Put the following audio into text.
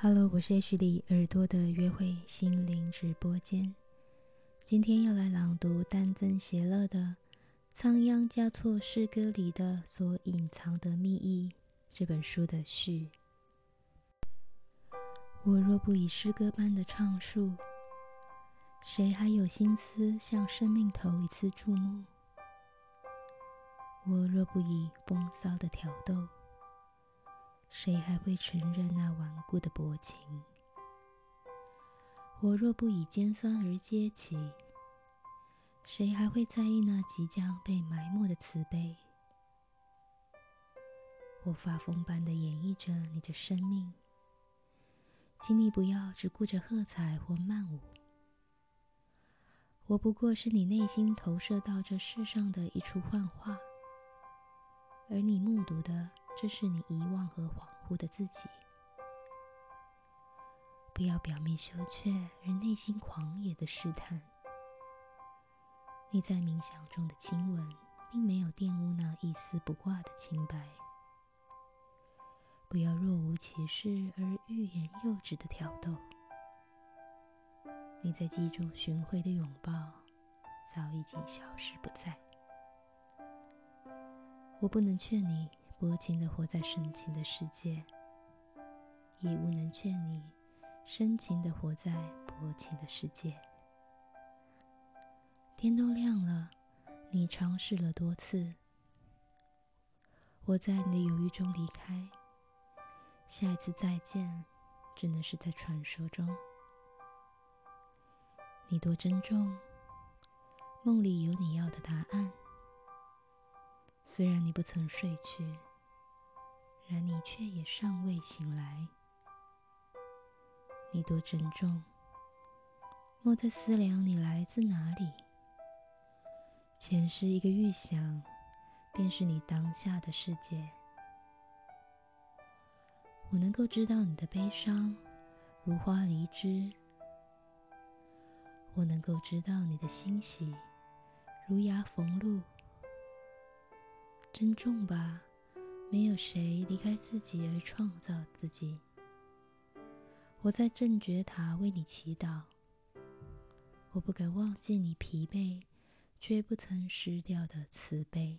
Hello，我是 H 里耳朵的约会心灵直播间。今天要来朗读丹增邪乐的《仓央嘉措诗歌里的所隐藏的秘意》这本书的序。我若不以诗歌般的唱述，谁还有心思向生命头一次注目？我若不以风骚的挑逗，谁还会承认那顽固的薄情？我若不以尖酸而揭起，谁还会在意那即将被埋没的慈悲？我发疯般的演绎着你的生命。请你不要只顾着喝彩或漫舞。我不过是你内心投射到这世上的一出幻化，而你目睹的，这是你遗忘和恍惚的自己。不要表面羞怯而内心狂野的试探。你在冥想中的亲吻，并没有玷污那一丝不挂的清白。不要若无其事而欲言又止的挑逗。你在记住寻回的拥抱，早已经消失不在。我不能劝你薄情的活在深情的世界，也无能劝你深情的活在薄情的世界。天都亮了，你尝试了多次。我在你的犹豫中离开。下一次再见，只能是在传说中。你多珍重，梦里有你要的答案。虽然你不曾睡去，然你却也尚未醒来。你多珍重，莫再思量你来自哪里。前世一个预想，便是你当下的世界。我能够知道你的悲伤，如花离枝；我能够知道你的欣喜，如牙逢露。珍重吧，没有谁离开自己而创造自己。我在正觉塔为你祈祷。我不敢忘记你疲惫却不曾失掉的慈悲。